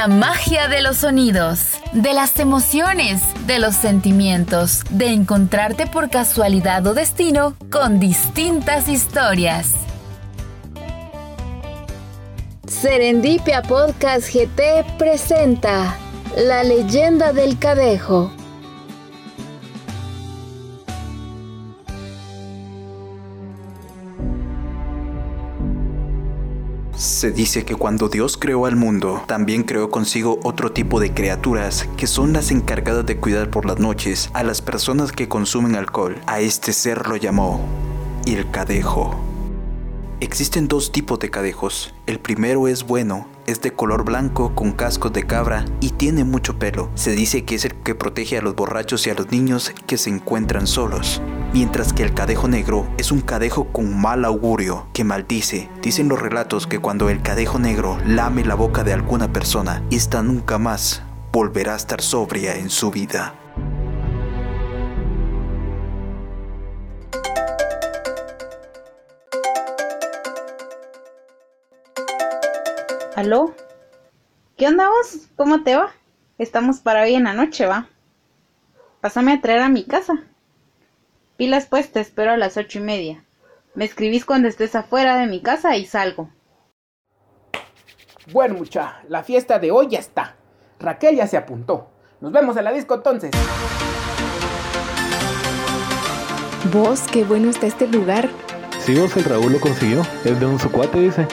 la magia de los sonidos, de las emociones, de los sentimientos, de encontrarte por casualidad o destino con distintas historias. Serendipia Podcast GT presenta La leyenda del cadejo. Se dice que cuando Dios creó al mundo, también creó consigo otro tipo de criaturas que son las encargadas de cuidar por las noches a las personas que consumen alcohol. A este ser lo llamó el cadejo. Existen dos tipos de cadejos. El primero es bueno, es de color blanco con cascos de cabra y tiene mucho pelo. Se dice que es el que protege a los borrachos y a los niños que se encuentran solos mientras que el cadejo negro es un cadejo con mal augurio que maldice. Dicen los relatos que cuando el cadejo negro lame la boca de alguna persona, esta nunca más volverá a estar sobria en su vida. ¿Aló? ¿Qué onda vos? ¿Cómo te va? Estamos para hoy en la noche, ¿va? Pásame a traer a mi casa. Pilas pues, te espero a las ocho y media. Me escribís cuando estés afuera de mi casa y salgo. Bueno, mucha, la fiesta de hoy ya está. Raquel ya se apuntó. Nos vemos en la disco entonces. Vos, qué bueno está este lugar. Sí, vos el Raúl lo consiguió. Es de un sucuate, dice.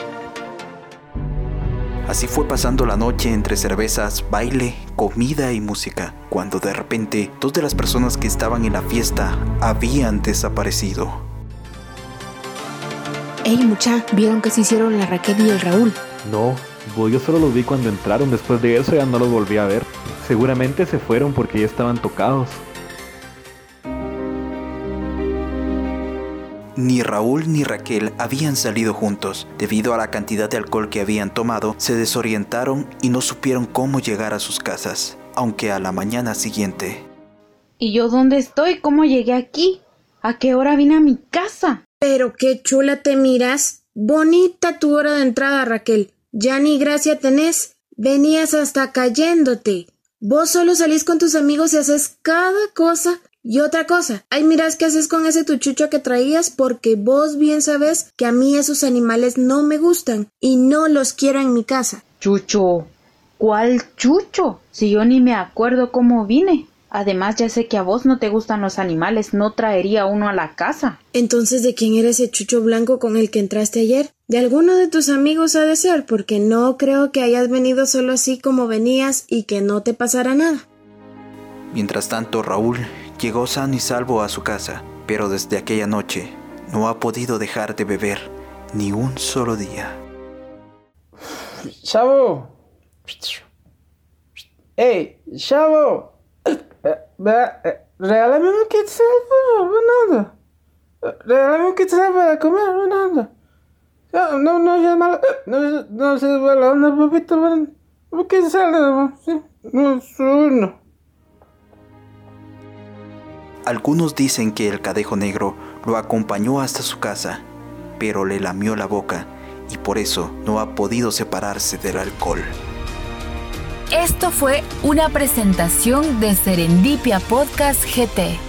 Así fue pasando la noche entre cervezas, baile, comida y música, cuando de repente dos de las personas que estaban en la fiesta habían desaparecido. Ey, mucha, ¿vieron que se hicieron la Raquel y el Raúl? No, yo solo los vi cuando entraron. Después de eso ya no los volví a ver. Seguramente se fueron porque ya estaban tocados. Ni Raúl ni Raquel habían salido juntos. Debido a la cantidad de alcohol que habían tomado, se desorientaron y no supieron cómo llegar a sus casas, aunque a la mañana siguiente. ¿Y yo dónde estoy? ¿Cómo llegué aquí? ¿A qué hora vine a mi casa? Pero qué chula te miras. Bonita tu hora de entrada, Raquel. Ya ni gracia tenés. Venías hasta cayéndote. Vos solo salís con tus amigos y haces cada cosa y otra cosa, ay miras qué haces con ese tuchucho que traías porque vos bien sabes que a mí esos animales no me gustan y no los quiero en mi casa. Chucho. ¿Cuál chucho? Si yo ni me acuerdo cómo vine. Además ya sé que a vos no te gustan los animales, no traería uno a la casa. Entonces, ¿de quién era ese chucho blanco con el que entraste ayer? De alguno de tus amigos ha de ser, porque no creo que hayas venido solo así como venías y que no te pasara nada. Mientras tanto, Raúl llegó sano y salvo a su casa, pero desde aquella noche no ha podido dejar de beber ni un solo día. Chavo. ¡Ey, chavo! Eh, eh, regálame un quetzal, nada. Regálame un quetzal para comer. No, no, no malo. No, no papito. No es uno. Algunos dicen que el cadejo negro lo acompañó hasta su casa, pero le lamió la boca y por eso no ha podido separarse del alcohol. Esto fue una presentación de Serendipia Podcast GT.